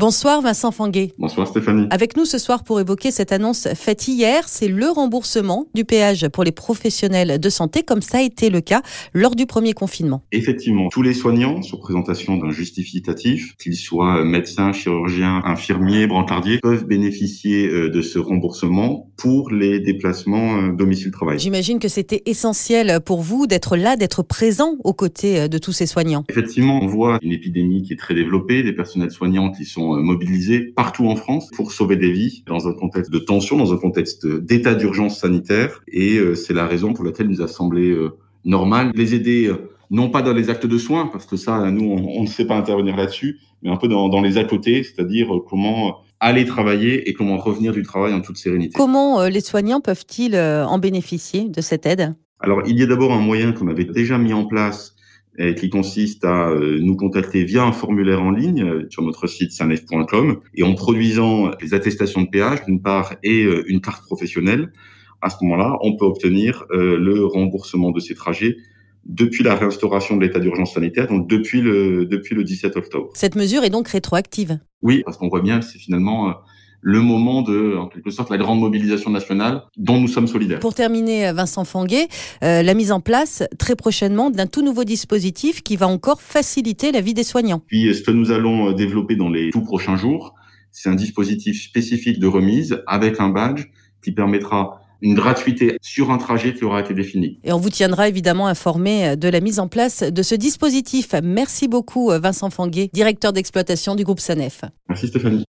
Bonsoir Vincent Fanguet. Bonsoir Stéphanie. Avec nous ce soir pour évoquer cette annonce faite hier, c'est le remboursement du péage pour les professionnels de santé, comme ça a été le cas lors du premier confinement. Effectivement, tous les soignants, sur présentation d'un justificatif, qu'ils soient médecins, chirurgiens, infirmiers, brancardiers, peuvent bénéficier euh, de ce remboursement pour les déplacements euh, domicile-travail. J'imagine que c'était essentiel pour vous d'être là, d'être présent aux côtés euh, de tous ces soignants. Effectivement, on voit une épidémie qui est très développée, des personnels soignants qui sont euh, mobilisés partout en France pour sauver des vies dans un contexte de tension, dans un contexte d'état d'urgence sanitaire. Et euh, c'est la raison pour laquelle il nous a semblé euh, normal de les aider, non pas dans les actes de soins, parce que ça, nous, on, ne sait pas intervenir là-dessus, mais un peu dans, dans les à côté, c'est-à-dire comment aller travailler et comment revenir du travail en toute sérénité. Comment les soignants peuvent-ils en bénéficier de cette aide? Alors, il y a d'abord un moyen qu'on avait déjà mis en place qui consiste à euh, nous contacter via un formulaire en ligne euh, sur notre site sanef.com et en produisant les attestations de péage d'une part et euh, une carte professionnelle. À ce moment-là, on peut obtenir le remboursement de ces trajets depuis la réinstauration de l'état d'urgence sanitaire, donc depuis le, depuis le 17 octobre. Cette mesure est donc rétroactive? Oui, parce qu'on voit bien que c'est finalement le moment de, en quelque sorte, la grande mobilisation nationale dont nous sommes solidaires. Pour terminer, Vincent Fanguet, euh, la mise en place très prochainement d'un tout nouveau dispositif qui va encore faciliter la vie des soignants. Puis, ce que nous allons euh, développer dans les tout prochains jours, c'est un dispositif spécifique de remise avec un badge qui permettra une gratuité sur un trajet qui aura été défini. Et on vous tiendra évidemment informé de la mise en place de ce dispositif. Merci beaucoup Vincent Fanguet, directeur d'exploitation du groupe Sanef. Merci Stéphanie.